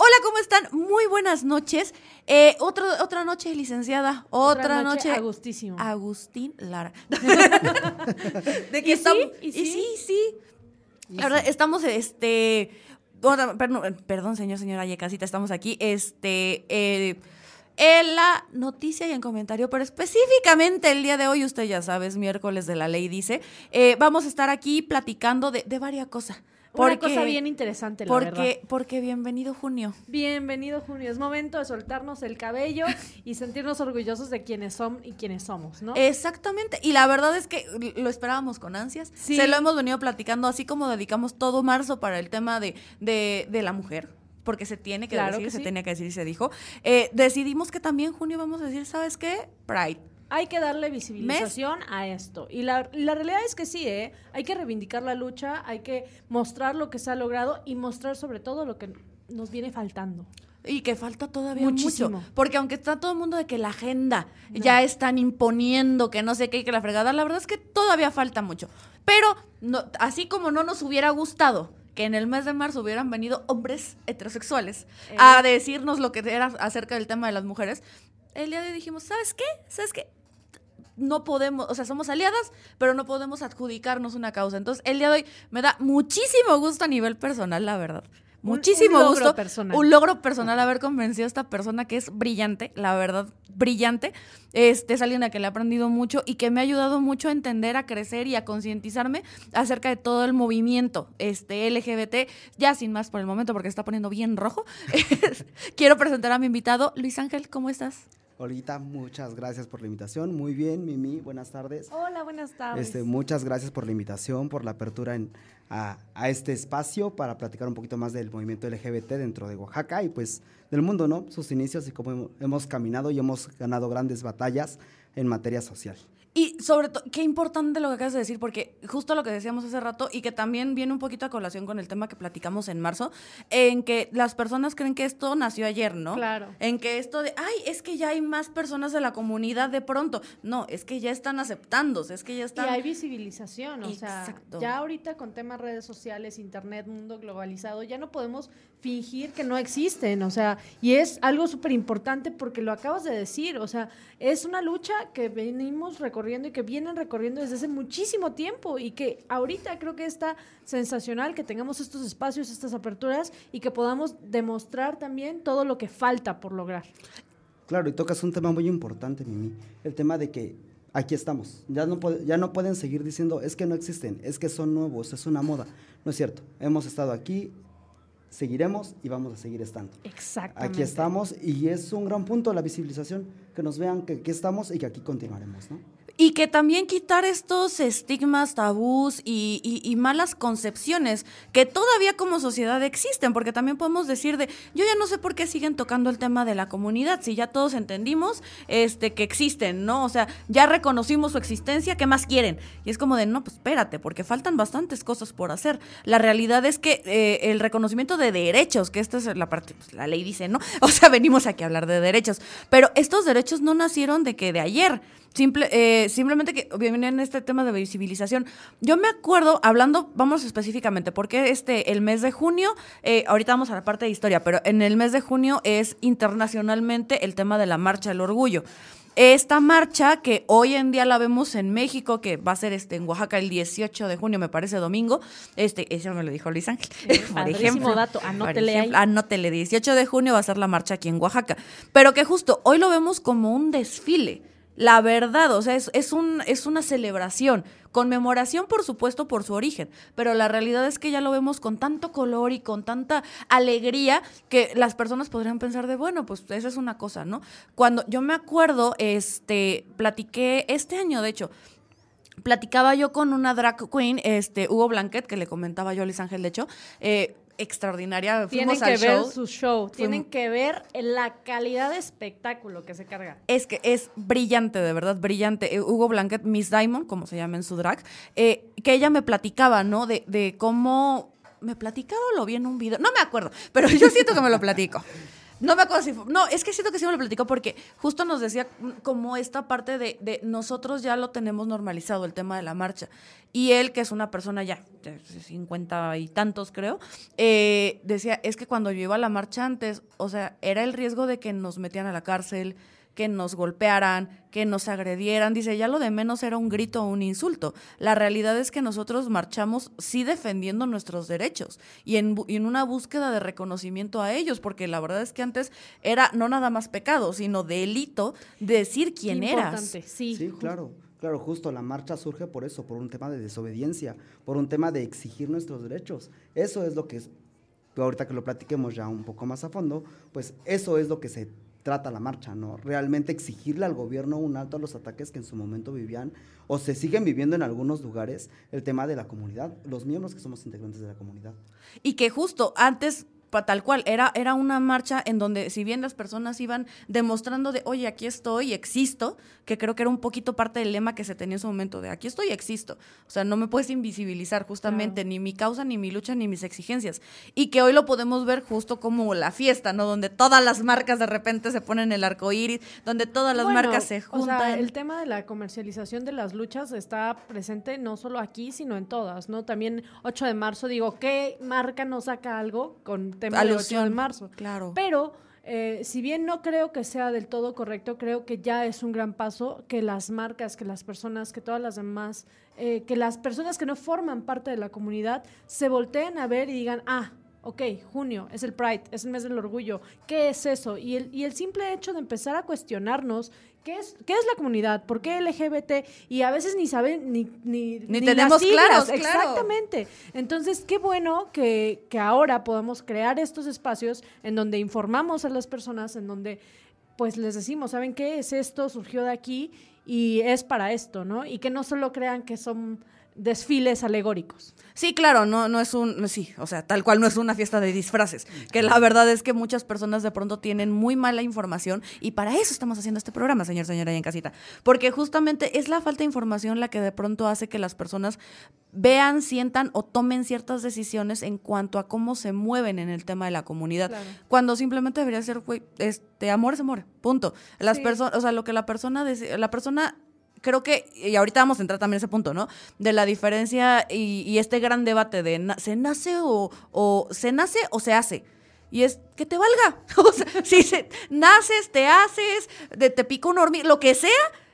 Hola, ¿cómo están? Muy buenas noches. Eh, otro, otra noche, licenciada. Otra, Otra noche. noche, Agustísimo. Agustín Lara. de ¿Y sí? estamos- ¿Y y sí? sí, sí. La verdad, estamos, este. perdón, perdón, señor, señora Yecasita, estamos aquí. Este. eh, en la noticia y en comentario, pero específicamente el día de hoy, usted ya sabe, es miércoles de la ley, dice. eh, vamos a estar aquí platicando de, de varias cosas. Una cosa bien interesante, la verdad. porque, porque bienvenido junio. Bienvenido, Junio. Es momento de soltarnos el cabello y sentirnos orgullosos de quienes son y quienes somos, ¿no? Exactamente. Y la verdad es que lo esperábamos con ansias. Sí. Se lo hemos venido platicando, así como dedicamos todo marzo para el tema de, de, de la mujer. Porque se tiene que Claro decir, que se tenía que decir y se dijo. Eh, decidimos que también junio vamos a decir, ¿sabes qué? Pride. Hay que darle visibilización a esto. Y la, la realidad es que sí, ¿eh? Hay que reivindicar la lucha, hay que mostrar lo que se ha logrado y mostrar sobre todo lo que nos viene faltando. Y que falta todavía Muchísimo. mucho. Porque aunque está todo el mundo de que la agenda ya están imponiendo, que no sé qué, y que la fregada, la verdad es que todavía falta mucho. Pero no, así como no nos hubiera gustado que en el mes de marzo hubieran venido hombres heterosexuales Eh. a decirnos lo que era acerca del tema de las mujeres, el día de hoy dijimos, ¿sabes qué? ¿Sabes qué? No podemos, o sea, somos aliadas, pero no podemos adjudicarnos una causa. Entonces, el día de hoy me da muchísimo gusto a nivel personal, la verdad. Un- Muchísimo un logro gusto. personal. Un logro personal haber convencido a esta persona que es brillante, la verdad, brillante. Este es alguien a que le he aprendido mucho y que me ha ayudado mucho a entender, a crecer y a concientizarme acerca de todo el movimiento este LGBT. Ya sin más por el momento, porque se está poniendo bien rojo. Quiero presentar a mi invitado, Luis Ángel, ¿cómo estás? Olita, muchas gracias por la invitación. Muy bien, Mimi, buenas tardes. Hola, buenas tardes. Este, muchas gracias por la invitación, por la apertura en- a, a este espacio para platicar un poquito más del movimiento LGBT dentro de Oaxaca y pues del mundo, ¿no? Sus inicios y cómo hemos, hemos caminado y hemos ganado grandes batallas en materia social. Y sobre todo, qué importante lo que acabas de decir, porque justo lo que decíamos hace rato y que también viene un poquito a colación con el tema que platicamos en marzo, en que las personas creen que esto nació ayer, ¿no? Claro. En que esto de, ay, es que ya hay más personas de la comunidad de pronto. No, es que ya están aceptándose, es que ya Y están... hay visibilización, o Exacto. sea, ya ahorita con temas redes sociales, internet, mundo globalizado, ya no podemos fingir que no existen, o sea, y es algo súper importante porque lo acabas de decir, o sea, es una lucha que venimos recorriendo y que vienen recorriendo desde hace muchísimo tiempo y que ahorita creo que está sensacional que tengamos estos espacios, estas aperturas y que podamos demostrar también todo lo que falta por lograr. Claro, y tocas un tema muy importante, Mimi, el tema de que aquí estamos. Ya no, ya no pueden seguir diciendo, es que no existen, es que son nuevos, es una moda. No es cierto, hemos estado aquí, seguiremos y vamos a seguir estando. Exactamente. Aquí estamos y es un gran punto la visibilización, que nos vean que aquí estamos y que aquí continuaremos, ¿no? Y que también quitar estos estigmas, tabús y, malas concepciones que todavía como sociedad existen, porque también podemos decir de, yo ya no sé por qué siguen tocando el tema de la comunidad, si ya todos entendimos este, que existen, ¿no? O sea, ya reconocimos su existencia, ¿qué más quieren? Y es como de, no, pues espérate, porque faltan bastantes cosas por hacer. La realidad es que eh, el reconocimiento de derechos, que esta es la parte, pues, la ley dice, ¿no? O sea, venimos aquí a hablar de derechos, pero estos derechos no nacieron de que de ayer. Simple, eh, simplemente que viene en este tema de visibilización. Yo me acuerdo, hablando, vamos específicamente, porque este, el mes de junio, eh, ahorita vamos a la parte de historia, pero en el mes de junio es internacionalmente el tema de la Marcha del Orgullo. Esta marcha que hoy en día la vemos en México, que va a ser este, en Oaxaca el 18 de junio, me parece domingo. Este, eso me lo dijo Luis Ángel. por ejemplo. dato, Por anótele ahí. Anótele, 18 de junio va a ser la marcha aquí en Oaxaca. Pero que justo hoy lo vemos como un desfile. La verdad, o sea, es, es, un, es una celebración. Conmemoración, por supuesto, por su origen. Pero la realidad es que ya lo vemos con tanto color y con tanta alegría que las personas podrían pensar de, bueno, pues esa es una cosa, ¿no? Cuando yo me acuerdo, este, platiqué este año, de hecho, platicaba yo con una drag queen, este, Hugo Blanquet, que le comentaba yo a Luis Ángel, de hecho, eh, extraordinaria. Tienen Fuimos al que ver show. su show, tienen que ver la calidad de espectáculo que se carga. Es que es brillante, de verdad, brillante. Eh, Hugo Blanquet, Miss Diamond, como se llama en su drag, eh, que ella me platicaba, ¿no? De, de cómo... ¿Me platicaba o lo vi en un video? No me acuerdo, pero yo siento que me lo platico. No me acuerdo si fue- No, es que siento que sí me lo platicó porque justo nos decía como esta parte de, de nosotros ya lo tenemos normalizado, el tema de la marcha. Y él, que es una persona ya de 50 y tantos, creo, eh, decía, es que cuando yo iba a la marcha antes, o sea, era el riesgo de que nos metían a la cárcel, que nos golpearan, que nos agredieran. Dice, ya lo de menos era un grito o un insulto. La realidad es que nosotros marchamos sí defendiendo nuestros derechos y en, y en una búsqueda de reconocimiento a ellos, porque la verdad es que antes era no nada más pecado, sino delito decir quién eras. Sí. Sí, claro, claro, justo la marcha surge por eso, por un tema de desobediencia, por un tema de exigir nuestros derechos. Eso es lo que es, ahorita que lo platiquemos ya un poco más a fondo, pues eso es lo que se trata la marcha, ¿no? Realmente exigirle al gobierno un alto a los ataques que en su momento vivían o se siguen viviendo en algunos lugares, el tema de la comunidad, los miembros que somos integrantes de la comunidad. Y que justo antes, tal cual, era, era una marcha en donde si bien las personas iban demostrando de, oye, aquí estoy, existo, que creo que era un poquito parte del lema que se tenía en su momento de, aquí estoy, existo. O sea, no me puedes invisibilizar justamente ni mi causa, ni mi lucha, ni mis exigencias. Y que hoy lo podemos ver justo como la fiesta, ¿no? Donde todas las marcas de repente se ponen el arco iris, donde todas las Bueno, marcas se O juntan. sea, el tema de la comercialización de las luchas está presente no solo aquí, sino en todas, ¿no? También 8 de marzo, digo, ¿qué marca no saca algo con tema de 8 de Alusión, marzo? claro. Pero, eh, si bien no creo que sea del todo correcto, creo que ya es un gran paso que las marcas, que las personas, que todas las demás, eh, que las personas que no forman parte de la comunidad se volteen a ver y digan, ah, ok, junio, es el Pride, es el mes del orgullo, ¿qué es eso? Y el, y el simple hecho de empezar a cuestionarnos qué es, qué es la comunidad, por qué LGBT, y a veces ni saben, ni, ni, Ni las tenemos claros, claro. Exactamente. Entonces, qué bueno que, que ahora podamos crear estos espacios en donde informamos a las personas, en donde pues les decimos, ¿saben qué? Es esto, surgió de aquí y es para esto, ¿no? Y que no solo crean que son desfiles alegóricos. Sí, claro, no, no es un, sí, o sea, tal cual no es una fiesta de disfraces, que la verdad es que muchas personas de pronto tienen muy mala información y para eso estamos haciendo este programa, señor, señora, ahí en casita, porque justamente es la falta de información la que de pronto hace que las personas vean, sientan o tomen ciertas decisiones en cuanto a cómo se mueven en el tema de la comunidad, Claro. cuando simplemente debería ser, güey, este, amor es amor, punto. Las Sí. personas, o sea, lo que la persona, la persona creo que, y ahorita vamos a entrar también a ese punto, ¿no? De la diferencia y, y este gran debate de na- se nace o, o se nace o se hace. Y es que te valga. O sea, si se, naces, te haces, de, te pica un hormiga, lo que sea,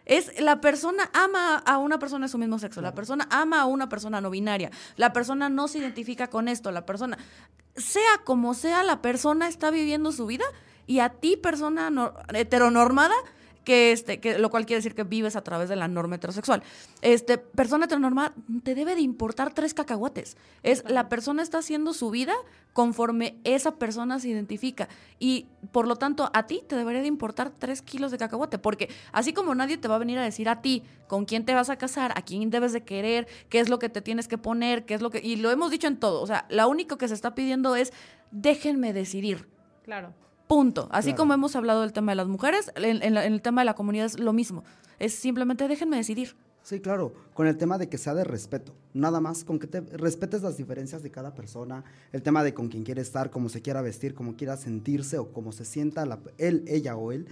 es la persona ama a una persona de su mismo sexo, la persona ama a una persona no binaria, la persona no se identifica con esto, la persona, sea como sea, la persona está viviendo su vida y a ti, persona no- heteronormada, que este, que lo cual quiere decir que vives a través de la norma heterosexual. Este, persona heteronormada te debe de importar tres cacahuates. Es la persona está haciendo su vida conforme esa persona se identifica. Y por lo tanto, a ti te debería de importar tres kilos de cacahuate. Porque así como nadie te va a venir a decir a ti con quién te vas a casar, a quién debes de querer, qué es lo que te tienes que poner, qué es lo que. Y lo hemos dicho en todo. O sea, lo único que se está pidiendo es déjenme decidir. Claro. Punto. Así Claro. como hemos hablado del tema de las mujeres, en, en la- en el tema de la comunidad es lo mismo. Es simplemente déjenme decidir. Sí, claro, con el tema de que sea de respeto, nada más, con que te respetes las diferencias de cada persona, el tema de con quién quiere estar, cómo se quiera vestir, cómo quiera sentirse o cómo se sienta la- él, ella o él,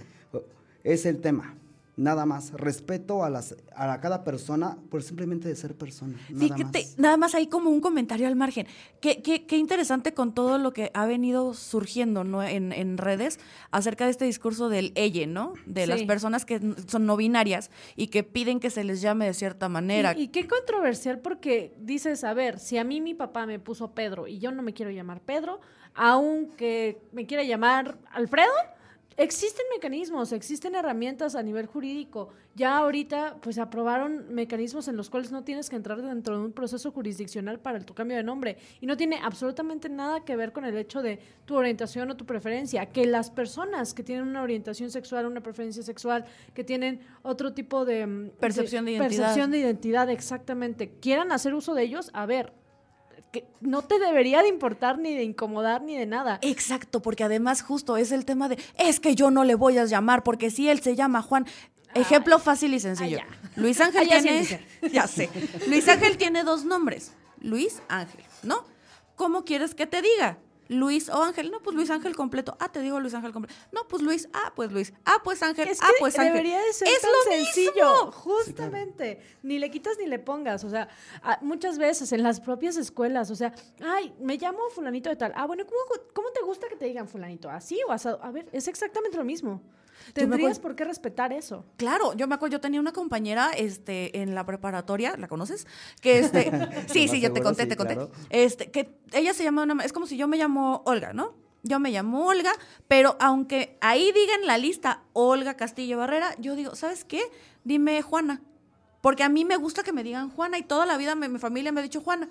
es el tema. Nada más, respeto a, las, a cada persona por simplemente de ser persona. Nada Fíjate, más. nada más hay como un comentario al margen. Qué, qué, qué interesante con todo lo que ha venido surgiendo ¿no? en, en redes acerca de este discurso del ella, ¿no? De las personas que son no binarias y que piden que se les llame de cierta manera. Y, y qué controversial porque dices, a ver, si a mí mi papá me puso Pedro y yo no me quiero llamar Pedro, aunque me quiera llamar Alfredo, existen mecanismos, existen herramientas a nivel jurídico. Ya ahorita pues aprobaron mecanismos en los cuales no tienes que entrar dentro de un proceso jurisdiccional para tu cambio de nombre y no tiene absolutamente nada que ver con el hecho de tu orientación o tu preferencia, que las personas que tienen una orientación sexual, una preferencia sexual, que tienen otro tipo de mm, Percepción de identidad. percepción de identidad, exactamente, quieran hacer uso de ellos, a ver, que no te debería de importar ni de incomodar ni de nada. Exacto, porque además justo es el tema de, es que yo no le voy a llamar porque si él se llama Juan, ejemplo fácil y sencillo. Ay, ya. Luis Ángel Ay, ya tiene, ya sé, Luis Ángel tiene dos nombres, Luis Ángel, ¿no? ¿Cómo quieres que te diga? Luis o Ángel, no, pues Luis Ángel completo. Ah, te digo Luis Ángel completo. No, pues Luis, ah, pues Luis. Ah, pues Ángel, Es ah, pues Ángel. debería de ser es tan lo sencillo, mismo. justamente. Ni le quitas ni le pongas, o sea, muchas veces en las propias escuelas, o sea, ay, me llamo fulanito de tal. Ah, bueno, ¿cómo, cómo te gusta que te digan fulanito? ¿Así o asado? A ver, es exactamente lo mismo. Tendrías por qué respetar eso. Claro, yo me acuerdo, yo tenía una compañera este, en la preparatoria, ¿la conoces? Que este, sí, sí, ya te conté, sí, te conté. claro. Este, que ella se llama una, es como si yo me llamo Olga, ¿no? Yo me llamo Olga, pero aunque ahí diga en la lista Olga Castillo Barrera, yo digo, ¿sabes qué? Dime Juana. Porque a mí me gusta que me digan Juana y toda la vida me- mi familia me ha dicho Juana.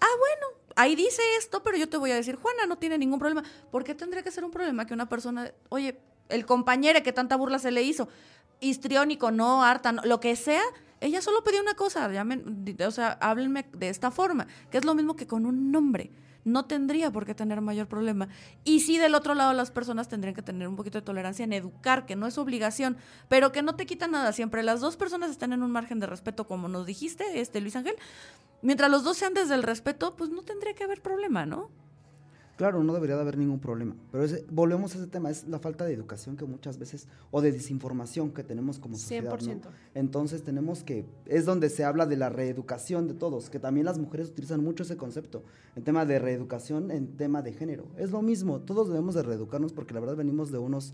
Ah, bueno, ahí dice esto, pero yo te voy a decir Juana, no tiene ningún problema. ¿Por qué tendría que ser un problema que una persona, oye, el compañero que tanta burla se le hizo, histriónico, no, harta, no, lo que sea, ella solo pedía una cosa, di- o sea, háblenme de esta forma, que es lo mismo que con un nombre. No tendría por qué tener mayor problema. Y sí, del otro lado, las personas tendrían que tener un poquito de tolerancia en educar, que no es obligación, pero que no te quita nada. Siempre las dos personas están en un margen de respeto, como nos dijiste, este Luis Ángel. Mientras los dos sean desde el respeto, pues no tendría que haber problema, ¿no? Claro, no debería de haber ningún problema. Pero volvemos a ese tema, es la falta de educación que muchas veces, o de desinformación que tenemos como sociedad. ¿no? 100%. Entonces tenemos que, es donde se habla de la reeducación de todos, que también las mujeres utilizan mucho ese concepto, en tema de reeducación, en tema de género. Es lo mismo, todos debemos de reeducarnos porque la verdad venimos de unos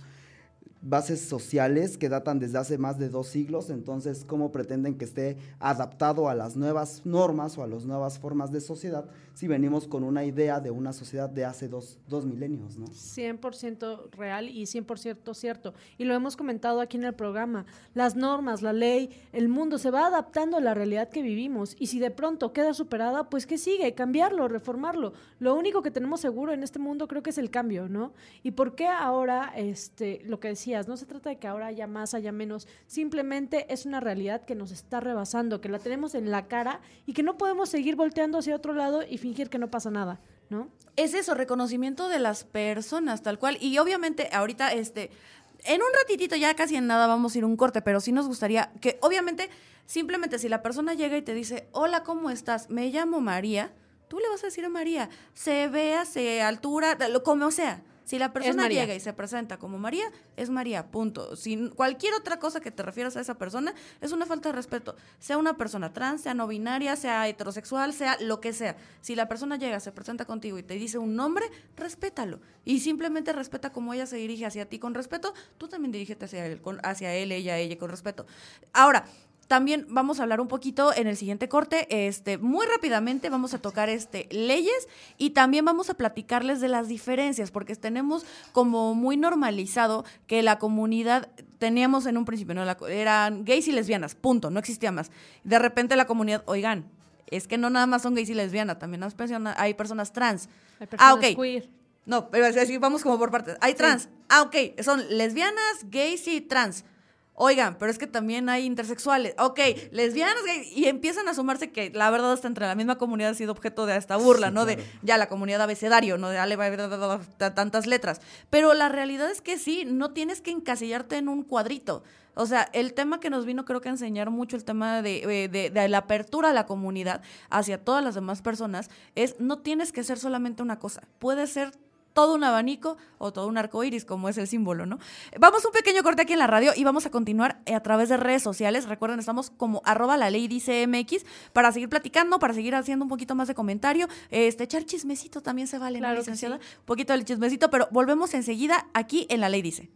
bases sociales que datan desde hace más de dos siglos, entonces cómo pretenden que esté adaptado a las nuevas normas o a las nuevas formas de sociedad si venimos con una idea de una sociedad de hace dos, dos milenios, ¿no? 100% real y 100% cierto. Y lo hemos comentado aquí en el programa. Las normas, la ley, el mundo se va adaptando a la realidad que vivimos. Y si de pronto queda superada, pues que sigue, cambiarlo, reformarlo. Lo único que tenemos seguro en este mundo creo que es el cambio, ¿no? ¿Y por qué ahora, este, lo que decías, no se trata de que ahora haya más, haya menos, simplemente es una realidad que nos está rebasando, que la tenemos en la cara y que no podemos seguir volteando hacia otro lado y fingir que no pasa nada, ¿no? es eso, reconocimiento de las personas, tal cual. Y obviamente, ahorita, este, en un ratitito, ya casi en nada vamos a ir un corte, pero sí nos gustaría que, obviamente, simplemente si la persona llega y te dice, hola, ¿cómo estás? Me llamo María, tú le vas a decir a María, se vea, se altura, como sea. Si la persona llega y se presenta como María, es María, punto. Sin cualquier otra cosa que te refieras a esa persona, es una falta de respeto. Sea una persona trans, sea no binaria, sea heterosexual, sea lo que sea. Si la persona llega, se presenta contigo y te dice un nombre, respétalo. Y simplemente respeta cómo ella se dirige hacia ti con respeto, tú también dirígete hacia él, con, hacia él, ella, ella con respeto. Ahora, también vamos a hablar un poquito en el siguiente corte, este, muy rápidamente vamos a tocar este leyes y también vamos a platicarles de las diferencias, porque tenemos como muy normalizado que la comunidad teníamos en un principio, ¿no? La eran gays y lesbianas, punto, no existía más. De repente la comunidad, oigan, es que no nada más son gays y lesbianas, también hay personas, hay personas trans. Hay ah, personas ok. queer. No, pero así, vamos como por partes. Hay trans. Ah, ok. Son lesbianas, gays y trans. Oigan, pero es que también hay intersexuales. Ok, lesbianas. Y empiezan a sumarse que la verdad hasta entre la misma comunidad ha sido objeto de esta burla, Sí, ¿no? claro. De ya la comunidad abecedario, ¿no? De ale, va, va, va, va, va, tantas letras. Pero la realidad es que sí, no tienes que encasillarte en un cuadrito. O sea, el tema que nos vino creo que a enseñar mucho el tema de, eh, de- de la apertura a la comunidad hacia todas las demás personas es no tienes que ser solamente una cosa. Puede ser todo un abanico o todo un arco iris, como es el símbolo, ¿no? Vamos a un pequeño corte aquí en la radio y vamos a continuar a través de redes sociales. Recuerden, estamos como arroba la ley dice MX para seguir platicando, para seguir haciendo un poquito más de comentario. Este, echar chismecito también se vale, ¿no, Claro que licenciada? sí. Un poquito del chismecito, pero volvemos enseguida aquí en la ley dice.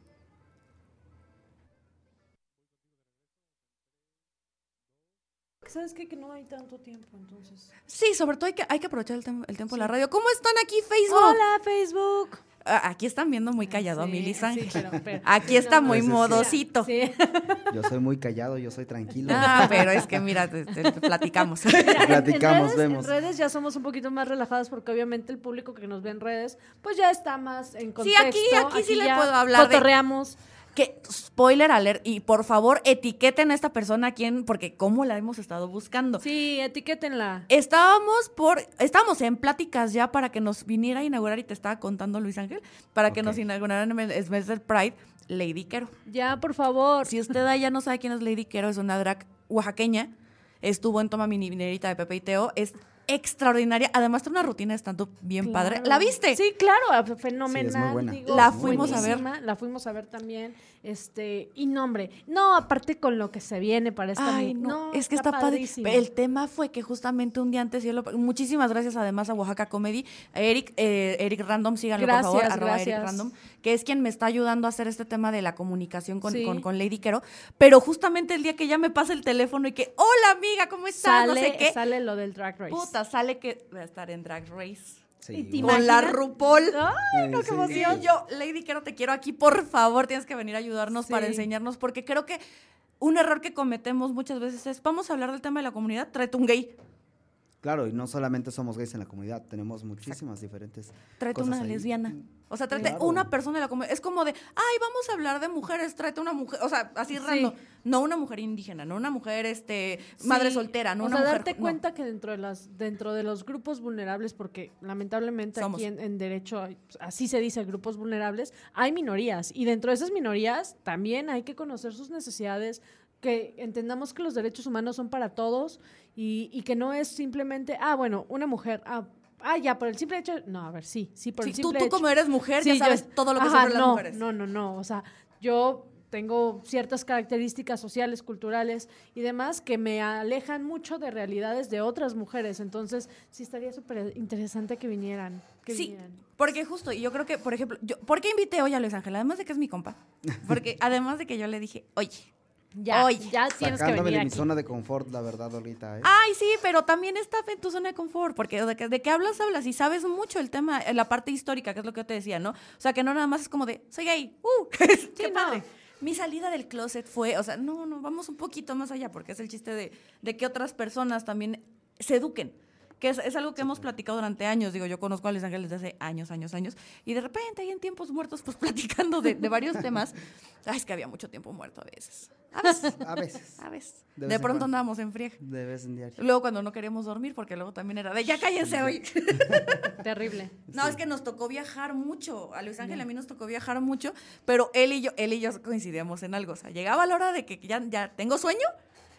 ¿Sabes qué? Que no hay tanto tiempo, entonces. Sí, sobre todo hay que, hay que aprovechar el, tem- el tiempo de la radio. ¿Cómo están aquí, Facebook? Hola, Facebook. Ah, Aquí están viendo muy callado a Sí, mi Lisa. sí, pero- pero- Aquí está no, muy modosito. Sí. Yo soy muy callado, yo soy tranquilo. Ah, pero es que mira, te- te- te platicamos. Platicamos, en redes, vemos. En redes ya somos un poquito más relajadas porque obviamente el público que nos ve en redes, pues ya está más en Sí, contexto. aquí- aquí sí le puedo hablar de- Cotorreamos. Que, spoiler alert, y por favor etiqueten a esta persona a quien, porque cómo la hemos estado buscando. Sí, etiquétenla. Estábamos por, estábamos en pláticas ya para que nos viniera a inaugurar, y te estaba contando Luis Ángel, para que nos inauguraran en el mes del Pride, Lady Quero. Ya, por favor. Si usted ya no sabe quién es Lady Quero, es una drag oaxaqueña. Estuvo en Toma mi Minerita de Pepe y Teo. Es extraordinaria. Además, tiene una rutina de stand-up bien padre. ¿La viste? Sí, claro, fenomenal. Sí, es muy buena. digo, La fuimos a ver. La fuimos a ver también. Este, y no, hombre, no, aparte con lo que se viene para esta Ay, mu- no, es que está, padre. padrísimo. El tema fue que justamente un día antes, yo lo- muchísimas gracias además a Oaxaca Comedy, Eric, eh, Eric Random, síganlo por favor, Gracias, arroba Eric gracias. Random, que es quien me está ayudando a hacer este tema de la comunicación con, Sí. con, con Lady Quero. Pero justamente el día que ya me pasa el teléfono y que, hola amiga, ¿cómo estás? sale, no sé qué. sale lo del Drag Race. Puta, sale que voy a estar en Drag Race. Sí, te. Con la? RuPaul. Ay, no, qué emoción. Yo, Lady Quero, te quiero aquí, por favor, tienes que venir a ayudarnos para enseñarnos, porque creo que un error que cometemos muchas veces es, vamos a hablar del tema de la comunidad, tráete un gay, Claro, y no solamente somos gays en la comunidad, tenemos muchísimas diferentes tráete cosas una ahí. lesbiana. O sea, tráete Claro. una persona de la comunidad. Es como de, ay, vamos a hablar de mujeres, tráete una mujer, o sea, así random. No una mujer indígena, no una mujer, este, madre Sí, soltera, no o una sea, mujer... darte no. cuenta que dentro de las dentro de los grupos vulnerables, porque lamentablemente Somos. aquí en, en derecho hay- así se dice grupos vulnerables, hay minorías y dentro de esas minorías también hay que conocer sus necesidades, que entendamos que los derechos humanos son para todos y, y que no es simplemente ah bueno una mujer ah Ah, ya, por el simple hecho. No, a ver, sí, sí, por Sí, el tú, simple tú hecho. como eres mujer, Sí, ya sabes yo- todo lo que Ajá, las no, mujeres. No, no, no. O sea, yo tengo ciertas características sociales, culturales y demás que me alejan mucho de realidades de otras mujeres. Entonces, sí estaría súper interesante que vinieran. Que Sí, vinieran. porque justo, y yo creo que, por ejemplo, yo, ¿por qué invité hoy a Luis Ángel? Además de que es mi compa. Porque además de que yo le dije, oye, Ya, Oye, ya tienes que Sacándome venir de mi aquí. zona de confort, la verdad, ahorita. ¿eh? Ay, sí, pero también está en tu zona de confort, porque de que, de que hablas, hablas y sabes mucho el tema, eh, la parte histórica, que es lo que yo te decía, ¿no? O sea, que no nada más es como de, soy gay, ¡uh! ¡Qué no. padre! Mi salida del closet fue, o sea, no, no, vamos un poquito más allá, porque es el chiste de, de que otras personas también se eduquen. Que es, es algo que hemos platicado durante años. Digo, yo conozco a Luis Ángel desde hace años, años, años. Y de repente, ahí en tiempos muertos, pues platicando de, de varios temas. Ay, es que había mucho tiempo muerto a veces. A veces. A veces. A veces. De en pronto cuando. andábamos en friega. De vez en diario. Luego cuando no queríamos dormir, porque luego también era de, ya cállense hoy. Terrible. No, es que nos tocó viajar mucho. A Luis Ángel y a mí nos tocó viajar mucho, pero él y yo, él y yo coincidíamos en algo. O sea, llegaba la hora de que ya, ya tengo sueño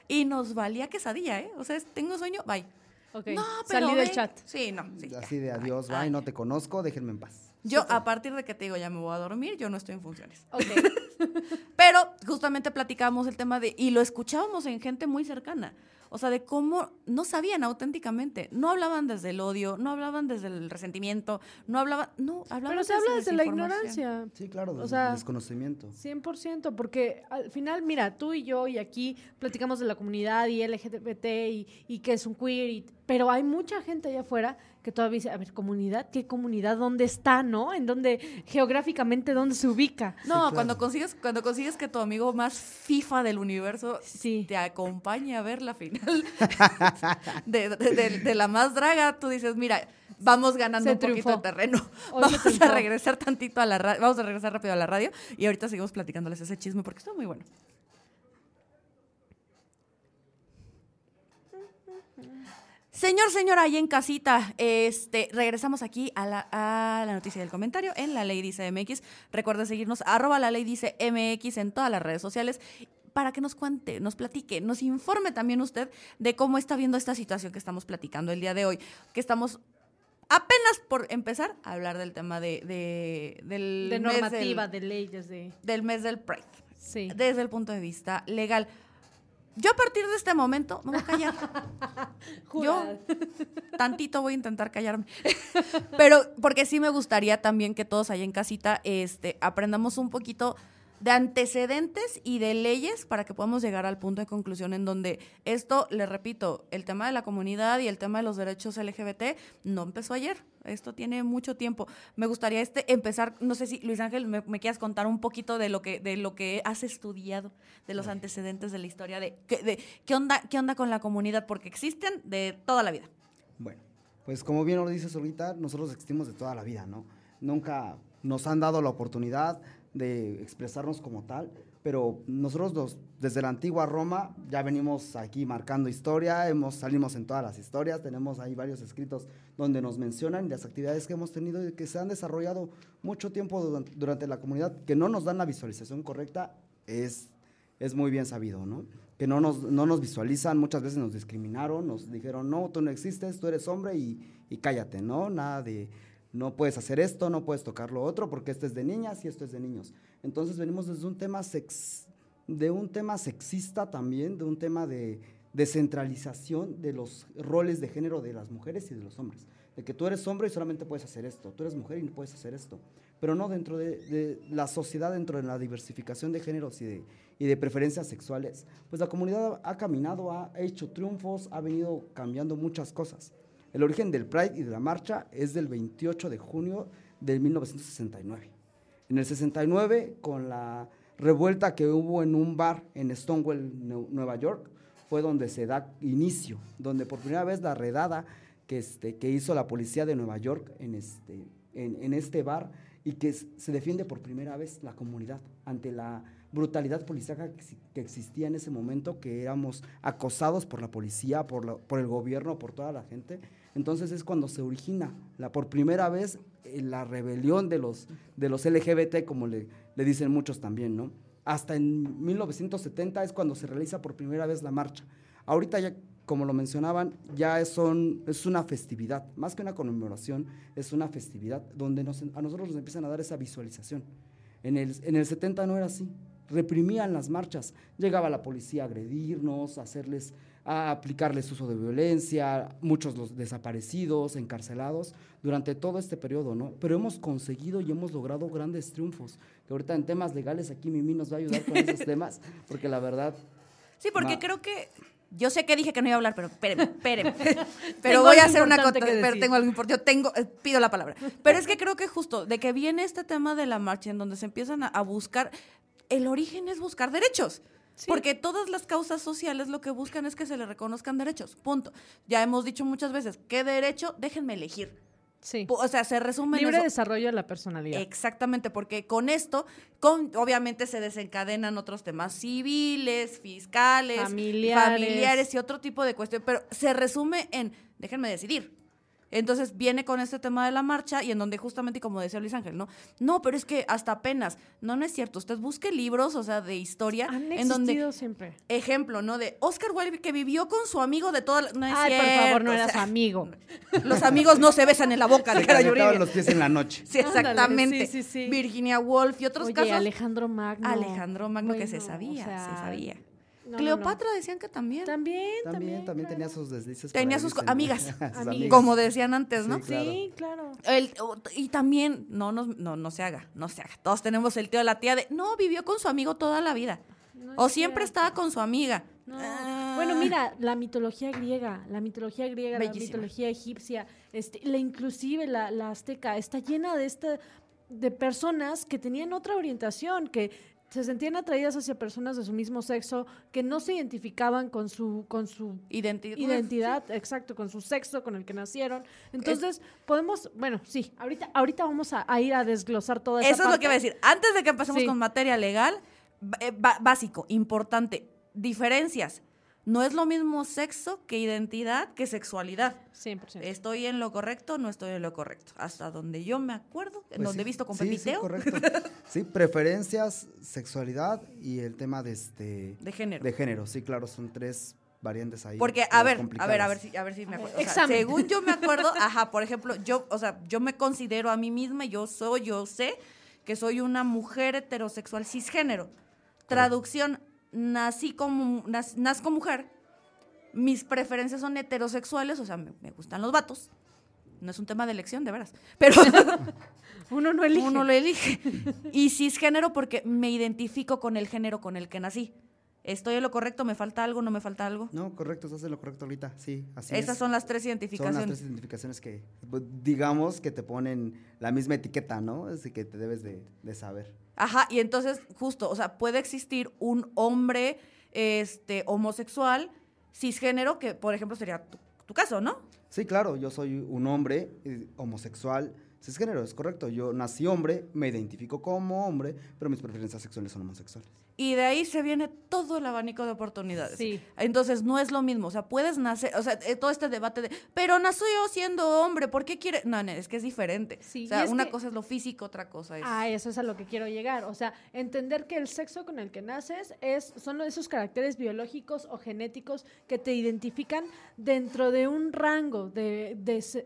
y nos valía quesadilla, ¿eh? O sea, es, tengo sueño, bye. Ok, No, pero salí del chat. Sí, no, sí. ya. Así de adiós, bye, no te conozco, déjenme en paz. Yo, a partir de que te digo ya me voy a dormir, yo no estoy en funciones. Ok. Pero justamente platicábamos el tema de, y lo escuchábamos en gente muy cercana, o sea, de cómo no sabían auténticamente, no hablaban desde el odio, no hablaban desde el resentimiento, no hablaban, no, hablaban Pero se habla desde la ignorancia. Sí, claro, O des- sea, desconocimiento. 100%, porque al final, mira, tú y yo y aquí platicamos de la comunidad y LGBT y, y que es un queer, y- pero hay mucha gente allá afuera que todavía dice, a ver, comunidad, ¿qué comunidad? ¿Dónde está, no? ¿En dónde, geográficamente, dónde se ubica? No, claro. cuando consigues cuando consigues que tu amigo más FIFA del universo Sí. te acompañe a ver la final de, de- de- de la más draga, tú dices, mira, vamos ganando Se un poquito de terreno. Hoy Vamos a regresar tantito a la radio, vamos a regresar rápido a la radio y ahorita seguimos platicándoles ese chisme porque está muy bueno. Señor, señora, ahí en casita, este, regresamos aquí a la, a la noticia del comentario en La Ley Dice MX. Recuerda seguirnos, arroba La Ley Dice MX en todas las redes sociales para que nos cuente, nos platique, nos informe también usted de cómo está viendo esta situación que estamos platicando el día de hoy, que estamos apenas por empezar a hablar del tema de, de, del De mes normativa, del, de leyes, de... del mes del Pride, Sí. desde el punto de vista legal. Yo a partir de este momento me voy a callar. Yo tantito voy a intentar callarme. Pero porque sí me gustaría también que todos allá en casita este, aprendamos un poquito de antecedentes y de leyes para que podamos llegar al punto de conclusión en donde esto, le repito, el tema de la comunidad y el tema de los derechos LGBT no empezó ayer. Esto tiene mucho tiempo. Me gustaría este empezar, no sé si Luis Ángel me, me quieras contar un poquito de lo que de lo que has estudiado, de los antecedentes de la historia de, qué- de qué onda qué onda con la comunidad porque existen de toda la vida. Bueno, pues como bien lo dices ahorita, nosotros existimos de toda la vida, ¿no? Nunca nos han dado la oportunidad de expresarnos como tal, pero nosotros desde la antigua Roma ya venimos aquí marcando historia, hemos, salimos en todas las historias, tenemos ahí varios escritos donde nos mencionan las actividades que hemos tenido y que se han desarrollado mucho tiempo durante, durante la comunidad, que no nos dan la visualización correcta, es, es muy bien sabido, ¿no? Que no nos, no nos visualizan, muchas veces nos discriminaron, nos dijeron, no, tú no existes, tú eres hombre y, y cállate, ¿no? Nada de no puedes hacer esto, no puedes tocar lo otro, porque esto es de niñas y esto es de niños. Entonces venimos desde un tema de un tema sexista también, de un tema de descentralización de los roles de género de las mujeres y de los hombres. De que tú eres hombre y solamente puedes hacer esto, tú eres mujer y no puedes hacer esto. Pero no dentro de, la sociedad, dentro de la diversificación de géneros y de preferencias sexuales, pues la comunidad ha caminado, ha hecho triunfos, ha venido cambiando muchas cosas. El origen del Pride y de la marcha es del 28 de junio de 1969. En el 69, con la revuelta que hubo en un bar en Stonewall, Nueva York, fue donde se da inicio, donde por primera vez la redada que, este, que hizo la policía de Nueva York en este, en, este bar y que se defiende por primera vez la comunidad ante la brutalidad policíaca que, existía en ese momento, que éramos acosados por la policía, por, por el gobierno, por toda la gente entonces es cuando se origina la, por primera vez eh, la rebelión de los, de los LGBT, como le, le dicen muchos también, ¿no? Hasta en 1970 es cuando se realiza por primera vez la marcha. Ahorita ya, como lo mencionaban, ya son, es una festividad, más que una conmemoración, es una festividad donde a nosotros nos empiezan a dar esa visualización. En el, en el 70 no era así, reprimían las marchas, llegaba la policía a agredirnos, a hacerles a aplicarles uso de violencia, muchos los desaparecidos, encarcelados, durante todo este periodo, ¿no? Pero hemos conseguido y hemos logrado grandes triunfos, que ahorita en temas legales aquí Mimi nos va a ayudar con esos temas, porque la verdad... Sí, porque creo que yo sé que dije que no iba a hablar, pero espérenme, espérenme. Pero voy a hacer una cosa, pero tengo algo importante. Yo tengo, eh, pido la palabra. Pero es que creo que justo de que viene este tema de la marcha en donde se empiezan a buscar, el origen es buscar derechos. Porque todas las causas sociales lo que buscan es que se le reconozcan derechos. Punto. Ya hemos dicho muchas veces, ¿qué derecho? Déjenme elegir. Sí. O sea, se resume Libre en desarrollo de la personalidad. Exactamente, porque con esto, con, obviamente se desencadenan otros temas civiles, fiscales, familiares. familiares y otro tipo de cuestiones, pero se resume en, déjenme decidir. Entonces viene con este tema de la marcha y en donde justamente, como decía Luis Ángel, ¿no? No, pero es que hasta apenas, no, no es cierto. Usted busque libros, o sea, de historia. Han en donde, siempre. Ejemplo, ¿no? De Oscar Wilde que vivió con su amigo de toda la... No es Ay, por favor, no era su amigo. Los amigos no se besan en la boca. Se calentaban los pies en la noche. Sí, exactamente. sí, sí, sí. Virginia Woolf y otros Oye, casos. Alejandro Magno. Alejandro Magno que se sabía, se sabía. Cleopatra decían que también. También, también. También, tenía sus deslices. Tenía sus amigas, como decían antes, ¿no? Sí, claro. y también, no, no, no, no se haga, no se haga. Todos tenemos el tío de la tía de, no, vivió con su amigo toda la vida. o siempre estaba con su amiga. Ah. Bueno, mira, la mitología griega, la mitología griega, la mitología egipcia, este, la inclusive la, la azteca, está llena de esta de personas que tenían otra orientación, que se sentían atraídas hacia personas de su mismo sexo que no se identificaban con su con su identidad, exacto, con su sexo, con el que nacieron. Entonces, podemos, bueno, sí, ahorita ahorita vamos a, ir a desglosar todo eso. Eso es lo que iba a decir. Antes de que empecemos con materia legal, eh, básico, importante, diferencias no es lo mismo sexo que identidad que sexualidad. 100%. ¿Estoy en lo correcto no estoy en lo correcto? Hasta donde yo me acuerdo, en pues donde he visto con sí, Sí, correcto. sí, preferencias, sexualidad y el tema de este... De género. De género, sí, claro, son tres variantes ahí. Porque, a ver, a ver, a ver si, a ver si me acuerdo. según yo me acuerdo, ajá, por ejemplo, yo, o sea, yo me considero a mí misma, yo soy, yo sé que soy una mujer heterosexual cisgénero. Traducción, nací como, nazco mujer, mis preferencias son heterosexuales, o sea, me, gustan los vatos. No es un tema de elección, de veras. Pero uno no elige. Uno lo elige. Y cisgénero porque me identifico con el género con el que nací. ¿Estoy en lo correcto? ¿Me falta algo? ¿No me falta algo? No, correcto, estás en lo correcto ahorita, sí, así Esas son las tres identificaciones. Son las tres identificaciones que, pues, digamos, que te ponen la misma etiqueta, ¿no? Es que te debes de, de saber. Ajá, y entonces, justo, o sea, puede existir un hombre este, homosexual, cisgénero, que por ejemplo sería tu, caso, ¿no? Sí, claro, yo soy un hombre eh, homosexual, cisgénero, es correcto. Yo nací hombre, me identifico como hombre, pero mis preferencias sexuales son homosexuales. Y de ahí se viene todo el abanico de oportunidades. Sí. Entonces no es lo mismo. O sea, puedes nacer, o sea, eh, todo este debate de, pero nací yo siendo hombre, ¿por qué quiere? No, no, es que es diferente. Sí, o sea, una que- cosa es lo físico, otra cosa es. Ah, eso es a lo que quiero llegar. O sea, entender que el sexo con el que naces es, son esos caracteres biológicos o genéticos que te identifican dentro de un rango de,